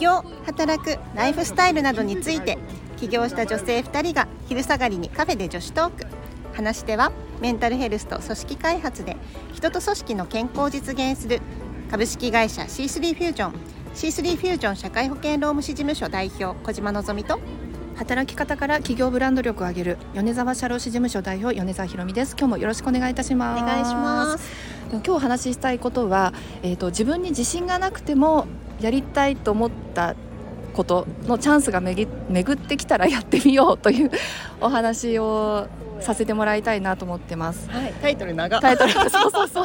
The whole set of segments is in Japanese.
業働くライフスタイルなどについて起業した女性2人が昼下がりにカフェで女子トーク。話し手はメンタルヘルスと組織開発で人と組織の健康を実現する株式会社 C3 フュージョン。C3 フュージョン社会保険労務士事務所代表小島のぞみと働き方から企業ブランド力を上げる米沢社労士事務所代表米沢ひろみです。今日もよろしくお願いいたします。お願いします。今日お話ししたいことは、えーと、自分に自信がなくてもやりたいと思ったことのチャンスが巡ってきたらやってみようというお話をさせてもらいたいなと思ってます。はい、タイトル長。タイトルそうそうそ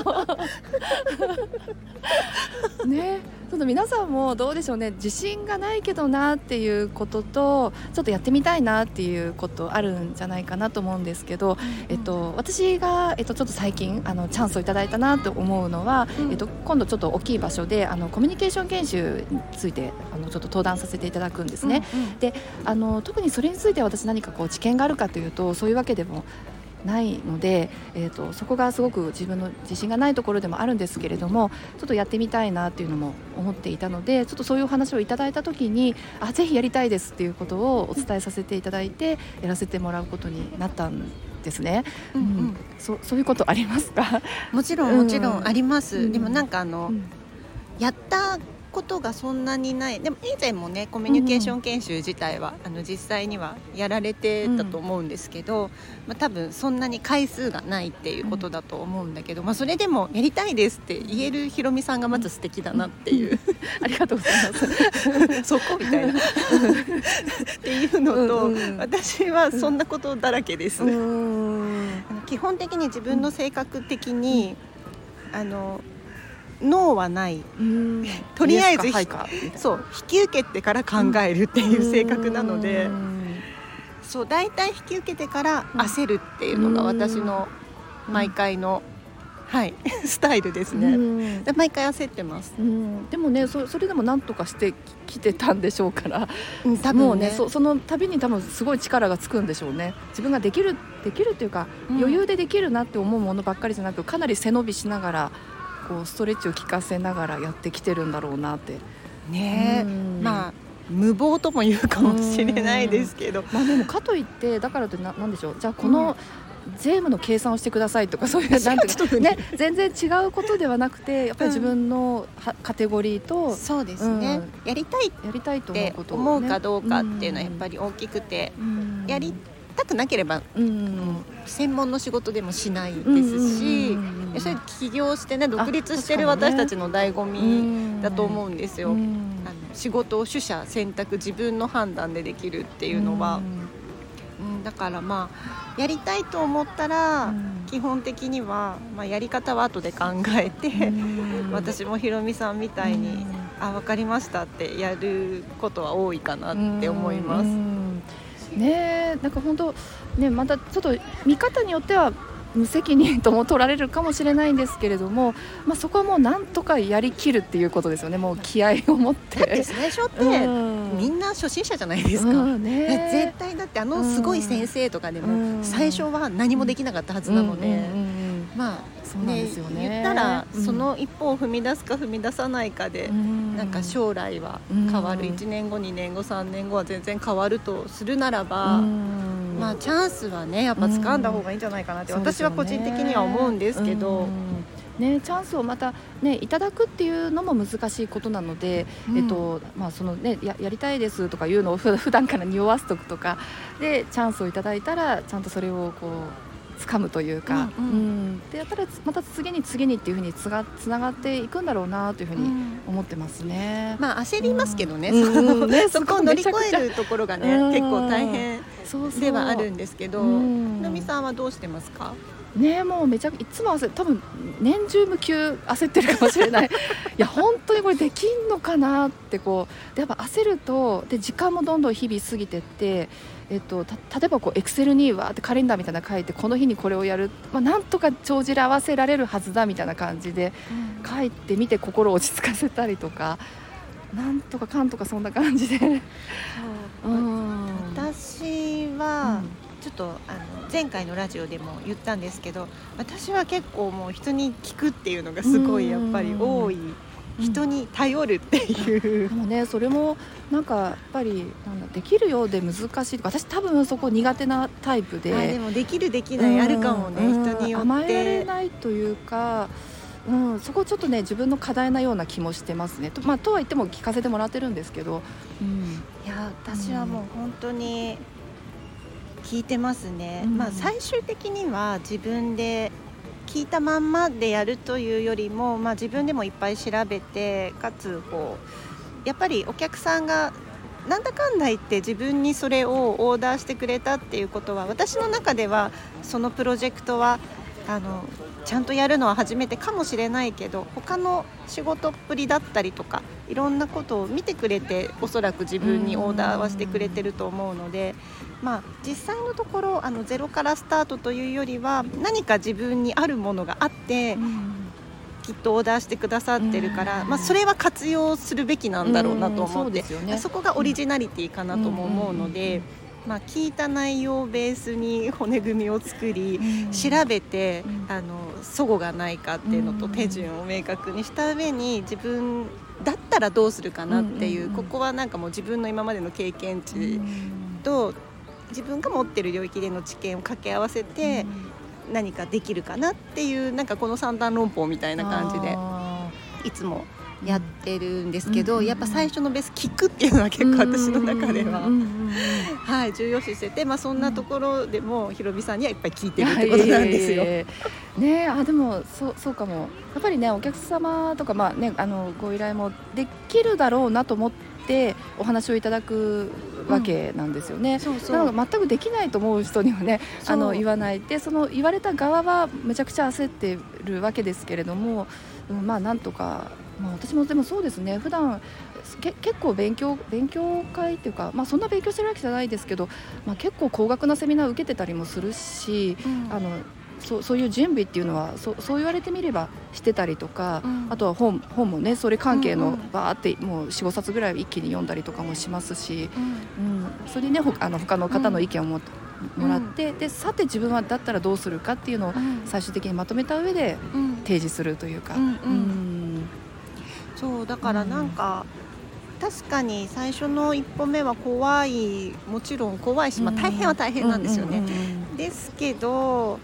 う。ね、ちょっと皆さんもどうでしょうね。自信がないけどなっていうことと、ちょっとやってみたいなっていうことあるんじゃないかなと思うんですけど、えっと私がえっとちょっと最近あのチャンスをいただいたなと思うのは、うん、えっと今度ちょっと大きい場所であのコミュニケーション研修についてあのちょっと登壇させていただくんですね。うんうん、で、あの特にそれについて私何かこう知見があるかというとそういうわけでもないので、えーと、そこがすごく自分の自信がないところでもあるんですけれどもちょっとやってみたいなっていうのも思っていたのでちょっとそういうお話をいただいた時にあぜひやりたいですっていうことをお伝えさせていただいてやらせてもらうことになったんですね。うん、うん、そそういうことありますか？もちろんもちろんあります。うん、でもなんかあの、うん、やったことがそんなにない。でも以前もねコミュニケーション研修自体は、うん、あの実際にはやられてたと思うんですけど、うん、まあ、多分そんなに回数がないっていうことだと思うんだけど、まあ、それでもやりたいですって言えるひろみさんがまず素敵だなっていう、ありがとうございます。そこみたいな。っていうのと、うんうん、私はそんなことだらけです、基本的に自分の性格的に、あの脳はない。とりあえずそう引き受けてから考えるっていう性格なので。そう大体引き受けてから焦るっていうのが私の毎回の。はい、スタイルですね。毎回焦ってます。でもね、そそれでもなんとかしてきてたんでしょうから、うん、多分ね、ねそその度に多分すごい力がつくんでしょうね。自分ができるできるっていうか、うん、余裕でできるなって思うものばっかりじゃなく、かなり背伸びしながらこうストレッチを効かせながらやってきてるんだろうなって。ねまあ無謀とも言うかもしれないですけど。まあでもかといってだからってななんでしょう。じゃあこの、税務の計算をしてくださいとかそういう なんていうね全然違うことではなくてやっぱり自分のは、カテゴリーとそうですね、やりたいやりたいと思うこと、思うかどうかっていうのはやっぱり大きくて、やりたくなければ、うん、専門の仕事でもしないですし、それ起業してね独立してる私たちの醍醐味だと思うんですよ。あの仕事を取捨選択自分の判断でできるっていうのは、うん、だからまあやりたいと思ったら、基本的には、まあ、やり方は後で考えて、私もひろみさんみたいに、あ分かりましたってやることは多いかなって思います。ねなんか本当ねまたちょっと見方によっては無責任とも取られるかもしれないんですけれども、まあ、そこはもうなんとかやりきるっていうことですよねもう気合を持って。だって最初って、みんな初心者じゃないですか、うんね、絶対だってあのすごい先生とかでも最初は何もできなかったはずなので、まあそうなんですよね、ね、言ったら、その一歩を踏み出すか踏み出さないかで、うん、なんか将来は変わる、うん、1年後2年後3年後は全然変わるとするならば、うん、まあチャンスはねやっぱ掴んだ方がいいんじゃないかなって、私は個人的には思うんですけど。ね、チャンスをまた、ね、いただくっていうのも難しいことなので、うん、えっとまあそのね、ややりたいですとかいうのを 普段から匂わすとくとかでチャンスをいただいたらちゃんとそれをこう掴むというか、うん、うん、でやっぱりまた次に次にっていうふうにつがつながっていくんだろうなというふうに思ってますね。まあ焦りますけどね、そのねそこを乗り越えるところがね、結構大変ではあるんですけど、のみさんはどうしてますか？ねもうめちゃいつも焦多分年中無休焦ってるかもしれない。いや本当にこれできんのかなってこうでやっぱ焦るとで時間もどんどん日々過ぎてってえっと、例えばこうエクセルにわーってカレンダーみたいなの書いてこの日にこれをやる、まあ、なんとか帳尻合わせられるはずだみたいな感じで書いてみて心を落ち着かせたりとか、なんとかかんとかそんな感じで。う。ん、私は、ちょっとあの前回のラジオでも言ったんですけど私は結構もう人に聞くっていうのがすごいやっぱり多い人に頼るっていう、でもねそれもなんかやっぱりなんだできるようで難しい私多分そこ苦手なタイプで。でもできるできないあるかもね、人によって。甘えられないというかうん、そこちょっとね自分の課題なような気もしてますね。と,、まあ、とは言っても聞かせてもらってるんですけど、うん、いや私はもう本当に聞いてますね、うん、まあ、最終的には自分で聞いたまんまでやるというよりも、まあ、自分でもいっぱい調べてかつこうやっぱりお客さんがなんだかんだ言って自分にそれをオーダーしてくれたっていうことは私の中ではそのプロジェクトはあのちゃんとやるのは初めてかもしれないけど他の仕事っぷりだったりとかいろんなことを見てくれておそらく自分にオーダーはしてくれてると思うので、まあ、実際のところあのゼロからスタートというよりは何か自分にあるものがあって。きっとオーダーしてくださってるから、まあ、それは活用するべきなんだろうなと思って、そね、そこがオリジナリティかなとも思うので。まあ、聞いた内容をベースに骨組みを作り、調べて、あの齟齬がないかっていうのと手順を明確にした上に自分だったらどうするかなっていう、ここはなんかもう自分の今までの経験値と自分が持ってる領域での知見を掛け合わせて何かできるかなっていうなんかこの三段論法みたいな感じでいつもやってるんですけど、やっぱ最初のベース聞くっていうのは結構私の中では、はい、重要視してて、まあ、そんなところでもひろみさんにはいっぱい聞いてるってことなんですよ。ねあでもそうそうかも。やっぱりねお客様とか、まあね、あのご依頼もできるだろうなと思ってお話をいただくわけなんですよね。うん、そうそう。全くできないと思う人にはねあの言わないでその言われた側はめちゃくちゃ焦ってるわけですけれども、うん、まあなんとかまあ、私もでもそうですね。普段け結構勉強勉強会っていうか、まあ、そんな勉強してるわけじゃないですけど、まあ、結構高額なセミナー受けてたりもするし、うん、あのそそういう準備っていうのはそそう言われてみればしてたりとか、うん、あとは本本もねそれ関係のバーってもう45冊ぐらい一気に読んだりとかもしますし、うん、うん、それでねほあの他の方の意見をも,、もらって、でさて自分はだったらどうするかっていうのを最終的にまとめた上で提示するというか。うんそうだからなんか、うん、確かに最初の一歩目は怖いもちろん怖いし、まあ、大変は大変なんですよね。ですけど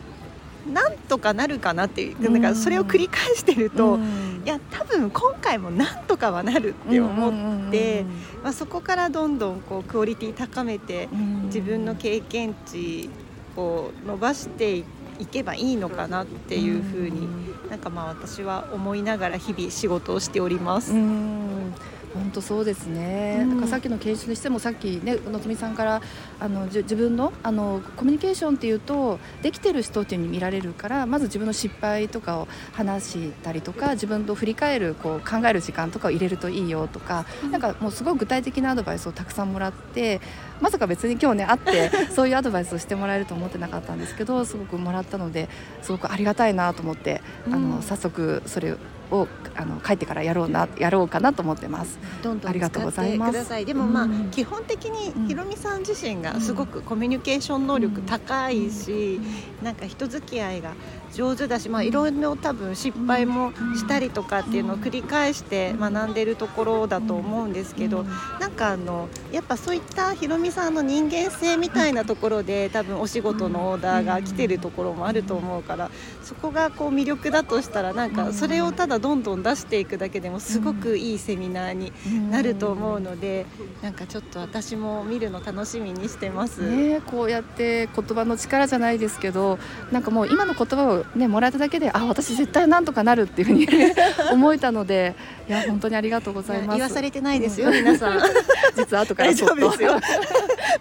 なんとかなるかなっていうなんかそれを繰り返してると、いや多分今回もなんとかはなるって思って、まあ、そこからどんどんこうクオリティ高めて、自分の経験値を伸ばして。いけばいいのかなっていうふうになんかまあ私は思いながら日々仕事をしております。本当そうですね、うん、なんかさっきの研修にしてもさっきねのぞみさんからあの自分のあのコミュニケーションっていうとできてる人っていうに見られるからまず自分の失敗とかを話したりとか自分と振り返るこう考える時間とかを入れるといいよとか、うん、なんかもうすごい具体的なアドバイスをたくさんもらってまさか別に今日ね会って そういうアドバイスをしてもらえると思ってなかったんですけどすごくもらったのですごくありがたいなと思って、あの早速それをあの帰ってからやろうなやろうかなと思ってます。どんどんありがとうございます。でもまあ、うん、基本的にひろみさん自身がすごくコミュニケーション能力高いし、うん、なんか人付き合いが上手だし、まあ、いろいろ多分失敗もしたりとかっていうのを繰り返して学んでるところだと思うんですけどなんかあのやっぱそういったひろみさんの人間性みたいなところで多分お仕事のオーダーが来てるところもあると思うからそこがこう魅力だとしたらなんかそれをただどんどん出していくだけでもすごくいいセミナーになると思うのでなんかちょっと私も見るの楽しみにしてます。ね、こうやって言葉の力じゃないですけどなんかもう今の言葉をねもらえただけであ私絶対なんとかなるっていうふうに 思えたのでいや本当にありがとうございます。言わされてないですよ、うん、皆さん。実は後からちょっと。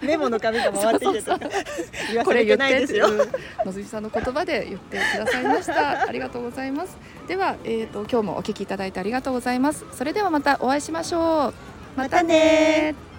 メモの紙が回ってきて。とか言わされてないですよ。野杉さんの言葉で言ってくださいました。ありがとうございます。では、えーと、と今日もお聞きいただいてありがとうございます。それではまたお会いしましょう。またね